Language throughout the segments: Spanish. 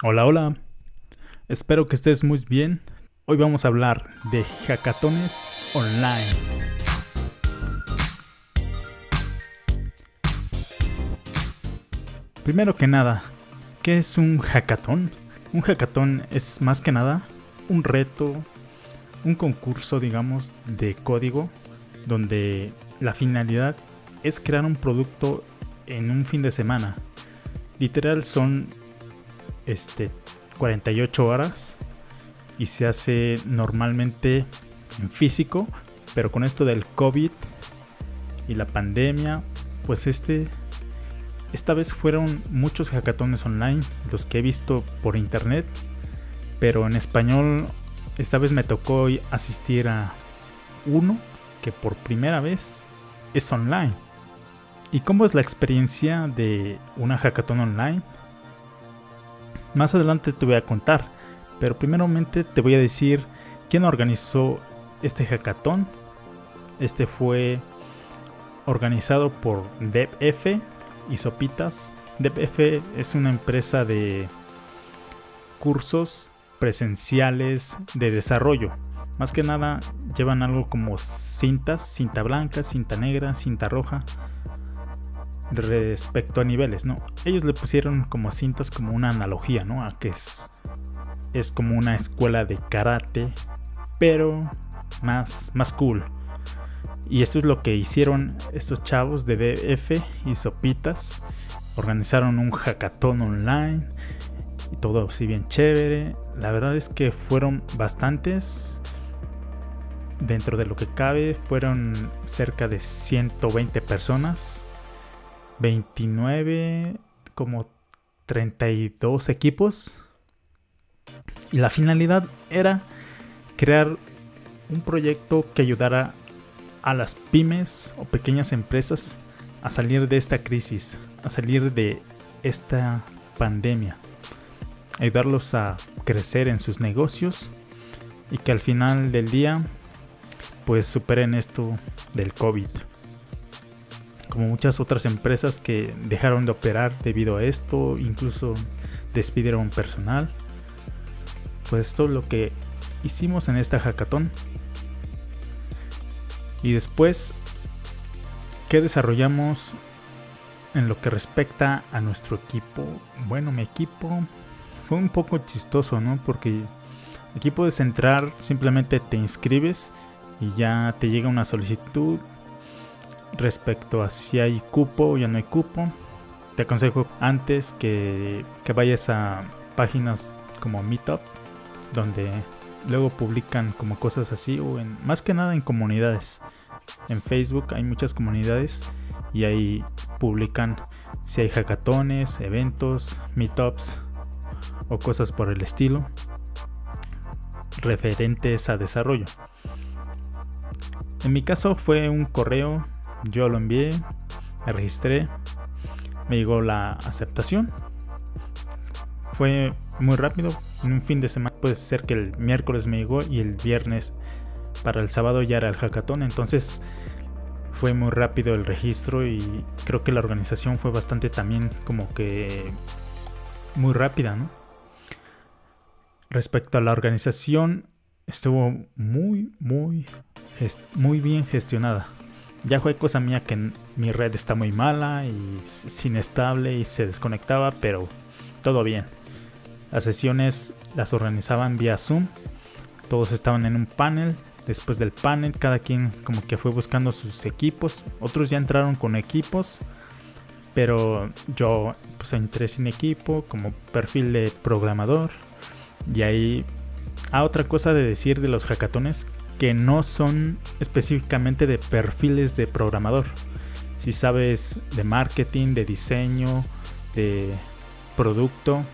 Hola, hola. Espero que estés muy bien. Hoy vamos a hablar de hackatones online. Primero que nada, ¿qué es un hackathon? Un hackathon es más que nada un reto, un concurso, digamos, de código donde la finalidad es crear un producto en un fin de semana. Literal son este 48 horas y se hace normalmente en físico, pero con esto del COVID y la pandemia, pues este esta vez fueron muchos hackatones online los que he visto por internet, pero en español esta vez me tocó asistir a uno que por primera vez es online. ¿Y cómo es la experiencia de una hackathon online? Más adelante te voy a contar, pero primeramente te voy a decir quién organizó este hackathon. Este fue organizado por DevF y Sopitas. DevF es una empresa de cursos presenciales de desarrollo. Más que nada llevan algo como cintas, cinta blanca, cinta negra, cinta roja respecto a niveles, ¿no? Ellos le pusieron como cintas como una analogía, ¿no? A que es, es como una escuela de karate, pero más, más cool. Y esto es lo que hicieron estos chavos de DF y Sopitas. Organizaron un hackathon online y todo así bien chévere. La verdad es que fueron bastantes. Dentro de lo que cabe, fueron cerca de 120 personas 29, como 32 equipos. Y la finalidad era crear un proyecto que ayudara a las pymes o pequeñas empresas a salir de esta crisis, a salir de esta pandemia, ayudarlos a crecer en sus negocios y que al final del día pues superen esto del COVID como muchas otras empresas que dejaron de operar debido a esto, incluso despidieron personal. Pues esto es lo que hicimos en esta hackathon. Y después, ¿qué desarrollamos en lo que respecta a nuestro equipo? Bueno, mi equipo fue un poco chistoso, ¿no? Porque aquí puedes entrar, simplemente te inscribes y ya te llega una solicitud respecto a si hay cupo o ya no hay cupo. Te aconsejo antes que, vayas a páginas como Meetup, donde luego publican como cosas así, o en, más que nada en comunidades. En Facebook hay muchas comunidades y ahí publican si hay hackatones, eventos, meetups o cosas por el estilo referentes a desarrollo. En mi caso fue un correo yo lo envié, me registré, me llegó la aceptación. Fue muy rápido, en un fin de semana puede ser que el miércoles me llegó y el viernes para el sábado ya era el hackathon, entonces fue muy rápido el registro y creo que la organización fue bastante también como que muy rápida, ¿no? Respecto a la organización, estuvo muy, muy, muy bien gestionada. Ya fue cosa mía que mi red está muy mala y es inestable y se desconectaba, pero todo bien. Las sesiones las organizaban vía Zoom. Todos estaban en un panel. Después del panel, cada quien como que fue buscando sus equipos. Otros ya entraron con equipos. Pero yo pues entré sin equipo como perfil de programador. Y ahí... Ah, otra cosa de decir de los hackatones que no son específicamente de perfiles de programador. Si sabes de marketing, de diseño, de producto,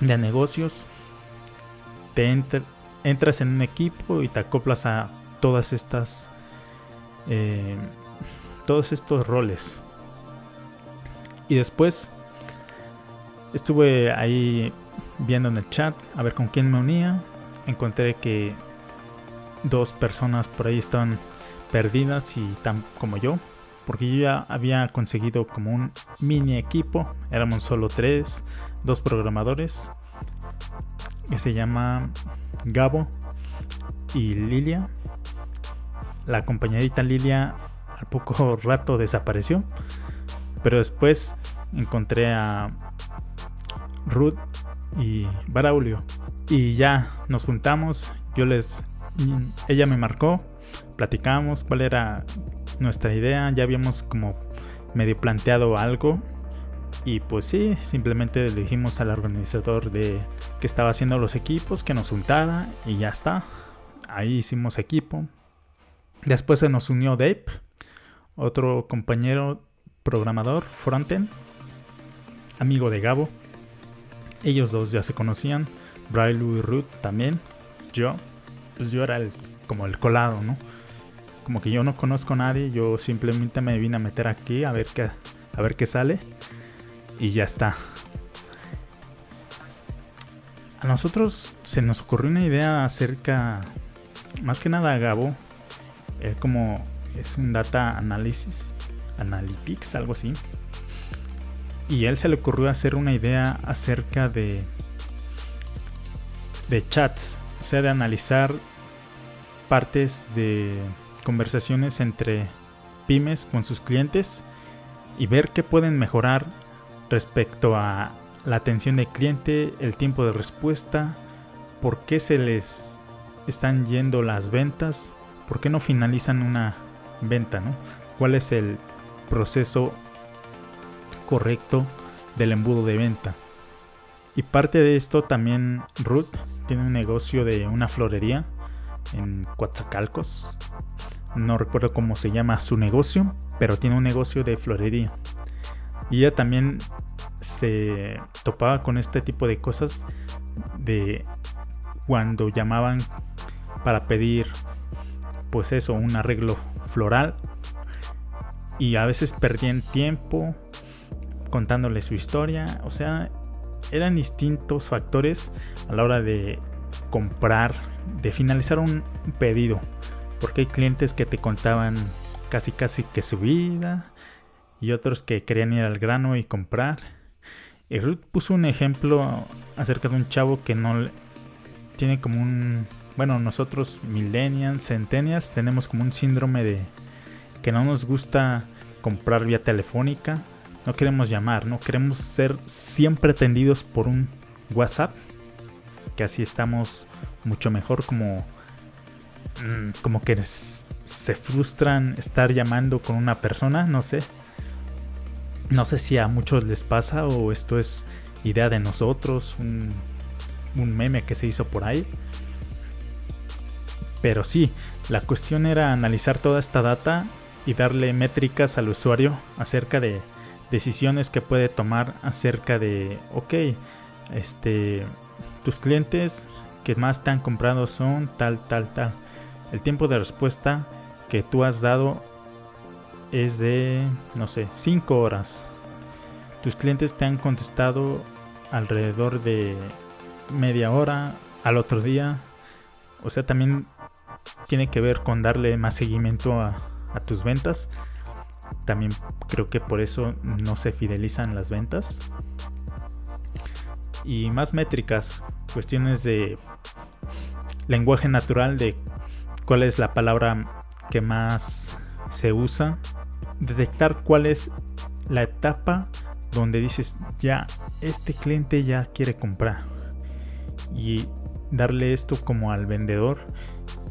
de negocios, te entras en un equipo y te acoplas a todas estas eh, todos estos roles. Y después estuve ahí viendo en el chat a ver con quién me unía. Encontré que dos personas por ahí estaban perdidas y tan como yo. porque yo ya había conseguido como un mini equipo, éramos solo tres, dos programadores, que se llama Gabo y Lilia. La compañerita Lilia al poco rato desapareció, pero después encontré a Ruth y Baraulio y ya nos juntamos, yo les ella me marcó, platicamos cuál era nuestra idea, ya habíamos como medio planteado algo y pues sí, simplemente le dijimos al organizador de que estaba haciendo los equipos que nos juntara y ya está. Ahí hicimos equipo. Después se nos unió Dave, otro compañero programador frontend, amigo de Gabo. Ellos dos ya se conocían, Braille y Ruth también. Yo, pues yo era el, como el colado, ¿no? como que yo no conozco a nadie, yo simplemente me vine a meter aquí a ver qué, a ver qué sale y ya está. A nosotros se nos ocurrió una idea acerca, más que nada a Gabo, él como es un data analysis, analytics, algo así. Y a él se le ocurrió hacer una idea acerca de de chats, sea, de analizar partes de conversaciones entre pymes con sus clientes y ver qué pueden mejorar respecto a la atención del cliente, el tiempo de respuesta, por qué se les están yendo las ventas, por qué no finalizan una venta. ¿Cuál es el proceso correcto del embudo de venta? Y parte de esto también Ruth tiene un negocio de una florería en Coatzacalcos, no recuerdo cómo se llama su negocio, pero tiene un negocio de florería. Y ella también se topaba con este tipo de cosas de cuando llamaban para pedir pues eso, un arreglo floral y a veces perdían tiempo contándole su historia, o sea, eran distintos factores a la hora de comprar, de finalizar un pedido. Porque hay clientes que te contaban casi casi que su vida y otros que querían ir al grano y comprar. Ruth puso un ejemplo acerca de un chavo que no tiene como un bueno, nosotros millennials, centennials tenemos como un síndrome de que no nos gusta comprar vía telefónica, no queremos llamar, no queremos ser siempre atendidos por un WhatsApp, que así estamos mucho mejor como Mm, como que se frustran estar llamando con una persona, no sé. No sé si a muchos les pasa o esto es idea de nosotros, un, un meme que se hizo por ahí. Pero sí, la cuestión era analizar toda esta data y darle métricas al usuario acerca de decisiones que puede tomar acerca de, ok, este, tus clientes que más te han comprado son tal, tal, tal. El tiempo de respuesta que tú has dado es de, no sé, 5 horas. Tus clientes te han contestado alrededor de media hora al otro día. O sea, también tiene que ver con darle más seguimiento a, a tus ventas. También creo que por eso no se fidelizan las ventas. Y más métricas, cuestiones de lenguaje natural de cuál es la palabra que más se usa, detectar cuál es la etapa donde dices ya este cliente ya quiere comprar y darle esto como al vendedor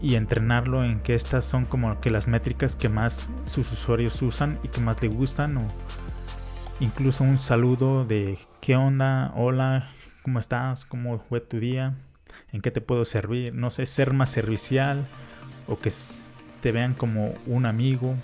y entrenarlo en que estas son como que las métricas que más sus usuarios usan y que más le gustan o incluso un saludo de qué onda, hola, ¿cómo estás? ¿Cómo fue tu día? ¿En qué te puedo servir? No sé, ser más servicial o que te vean como un amigo.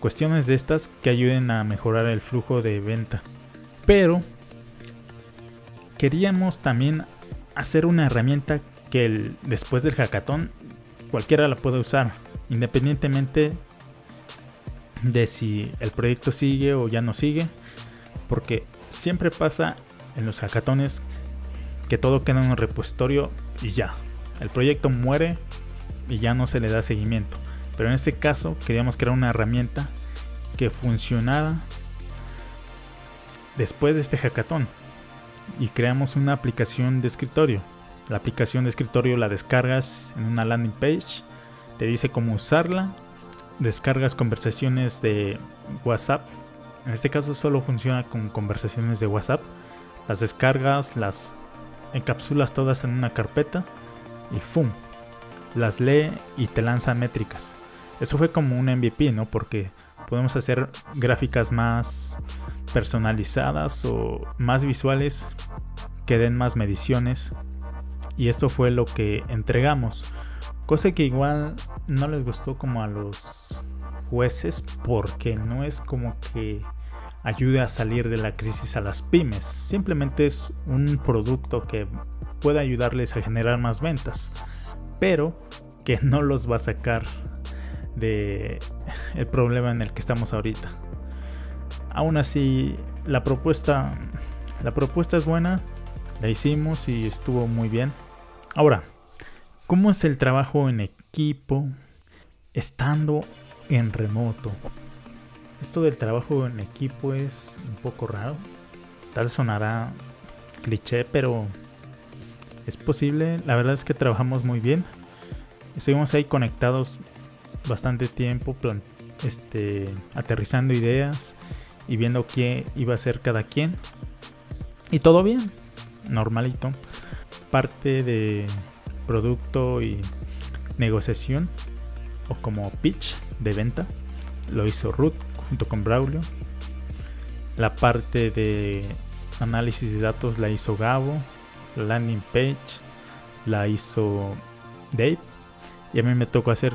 Cuestiones de estas que ayuden a mejorar el flujo de venta. Pero queríamos también hacer una herramienta que después del hackathon cualquiera la puede usar, independientemente de si el proyecto sigue o ya no sigue, porque siempre pasa en los hackatones que todo queda en un repositorio y ya, el proyecto muere y ya no se le da seguimiento. Pero en este caso queríamos crear una herramienta que funcionara después de este hackathon y creamos una aplicación de escritorio. La aplicación de escritorio la descargas en una landing page, te dice cómo usarla, descargas conversaciones de WhatsApp. En este caso solo funciona con conversaciones de WhatsApp. Las descargas, las encapsulas todas en una carpeta y ¡fum! Las lee y te lanza métricas. Eso fue como un MVP, ¿no? Porque podemos hacer gráficas más personalizadas o más visuales que den más mediciones. Y esto fue lo que entregamos. Cosa que igual no les gustó como a los jueces porque no es como que ayude a salir de la crisis a las pymes. Simplemente es un producto que puede ayudarles a generar más ventas. Pero que no los va a sacar de el problema en el que estamos ahorita. Aún así, la propuesta, la propuesta es buena, la hicimos y estuvo muy bien. Ahora, ¿cómo es el trabajo en equipo estando en remoto? Esto del trabajo en equipo es un poco raro. Tal sonará cliché, pero es posible. La verdad es que trabajamos muy bien. Estuvimos ahí conectados bastante tiempo, este, aterrizando ideas y viendo qué iba a ser cada quien. Y todo bien, normalito. Parte de producto y negociación o como pitch de venta lo hizo Ruth junto con Braulio. La parte de análisis de datos la hizo Gabo. La landing page la hizo Dave. Y a mí me tocó hacer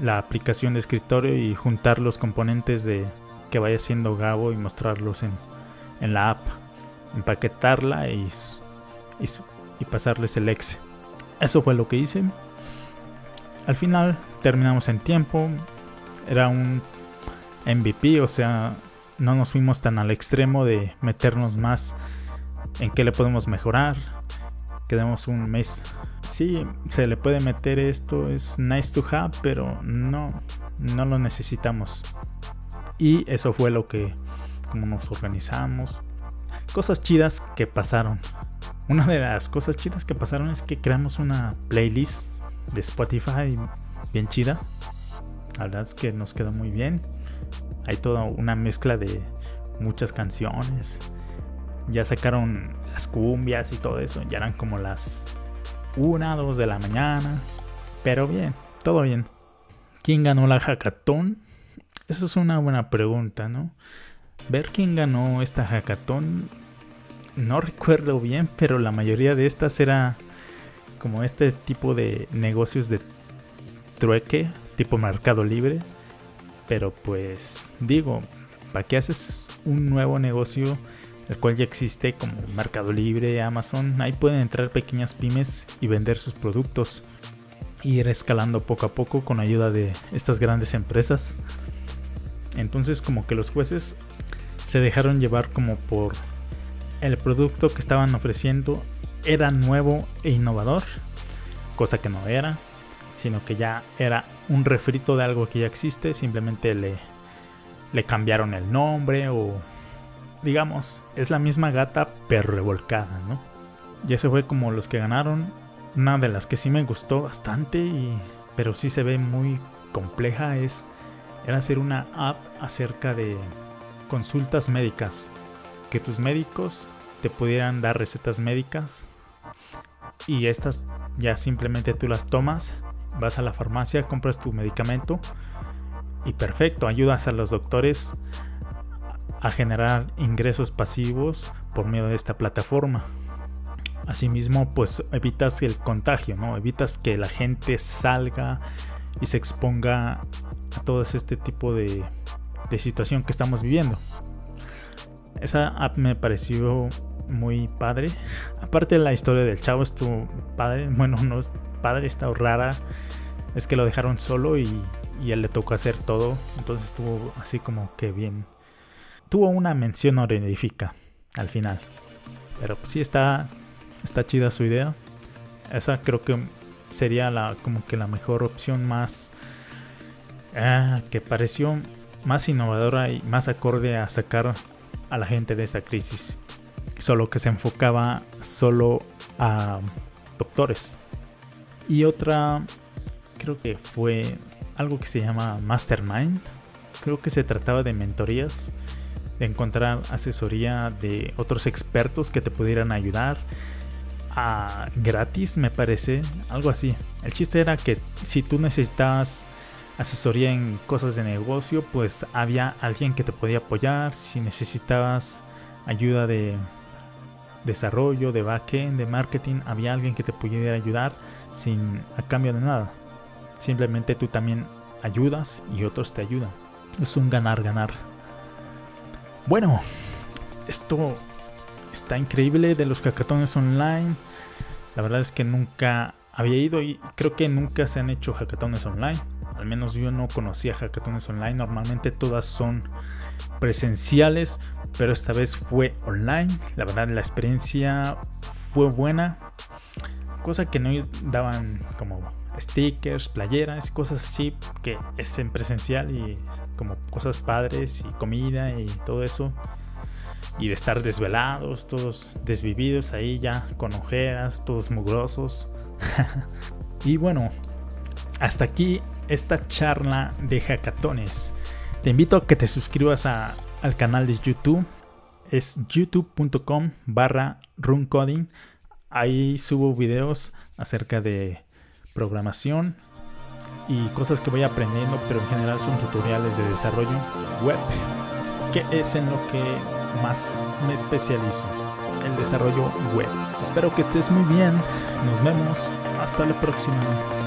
la aplicación de escritorio y juntar los componentes de que vaya siendo Gabo y mostrarlos en, en la app, empaquetarla y, y, y pasarles el exe. Eso fue lo que hice. Al final terminamos en tiempo. Era un MVP, o sea, no nos fuimos tan al extremo de meternos más en qué le podemos mejorar. Quedamos un mes. Sí, se le puede meter esto, es nice to have, pero no, no lo necesitamos. Y eso fue lo que, como nos organizamos. Cosas chidas que pasaron. Una de las cosas chidas que pasaron es que creamos una playlist de Spotify bien chida. La verdad es que nos quedó muy bien. Hay toda una mezcla de muchas canciones. Ya sacaron las cumbias y todo eso. Ya eran como las 1, 2 de la mañana. Pero bien, todo bien. ¿Quién ganó la hackathon? Esa es una buena pregunta, ¿no? Ver quién ganó esta hackathon, no recuerdo bien, pero la mayoría de estas era como este tipo de negocios de trueque, tipo Mercado Libre. Pero pues digo, ¿para qué haces un nuevo negocio el cual ya existe como Mercado Libre, Amazon? Ahí pueden entrar pequeñas pymes y vender sus productos. Ir escalando poco a poco con ayuda de estas grandes empresas. Entonces como que los jueces se dejaron llevar como por el producto que estaban ofreciendo era nuevo e innovador, cosa que no era, sino que ya era un refrito de algo que ya existe, simplemente le, le cambiaron el nombre o digamos, es la misma gata pero revolcada, ¿no? Y ese fue como los que ganaron. Una de las que sí me gustó bastante, y, pero sí se ve muy compleja, es era hacer una app acerca de consultas médicas. Que tus médicos te pudieran dar recetas médicas y estas ya simplemente tú las tomas, vas a la farmacia, compras tu medicamento y perfecto, ayudas a los doctores a generar ingresos pasivos por medio de esta plataforma. Asimismo, pues evitas el contagio, ¿no? Evitas que la gente salga y se exponga a todo este tipo de, de situación que estamos viviendo. Esa app me pareció muy padre. Aparte la historia del chavo estuvo padre. Bueno, no es padre, está rara. Es que lo dejaron solo y, y él le tocó hacer todo. Entonces estuvo así como que bien. Tuvo una mención honorífica al final. Pero pues sí está, está chida su idea. Esa creo que sería la, como que la mejor opción más Ah, que pareció más innovadora y más acorde a sacar a la gente de esta crisis. Solo que se enfocaba solo a doctores. Y otra, creo que fue algo que se llama Mastermind. Creo que se trataba de mentorías, de encontrar asesoría de otros expertos que te pudieran ayudar a gratis, me parece, algo así. El chiste era que si tú necesitabas asesoría en cosas de negocio, pues había alguien que te podía apoyar. Si necesitabas ayuda de desarrollo, de backend, de marketing, había alguien que te pudiera ayudar sin a cambio de nada. Simplemente tú también ayudas y otros te ayudan. Es un ganar-ganar. Bueno, esto está increíble de los hackatones online. La verdad es que nunca había ido y creo que nunca se han hecho hackatones online. Al menos yo no conocía hackatones online. Normalmente todas son presenciales, pero esta vez fue online. La verdad la experiencia fue buena. Cosa que no daban como stickers, playeras, cosas así que es en presencial y como cosas padres y comida y todo eso. Y de estar desvelados, todos desvividos ahí ya con ojeras, todos mugrosos. y bueno, hasta aquí esta charla de hackatones. Te invito a que te suscribas al canal de YouTube. Es youtube.com barra runcoding. Ahí subo videos acerca de programación y cosas que voy aprendiendo, pero en general son tutoriales de desarrollo web, que es en lo que más me especializo, el desarrollo web. Espero que estés muy bien, nos vemos, hasta la próxima.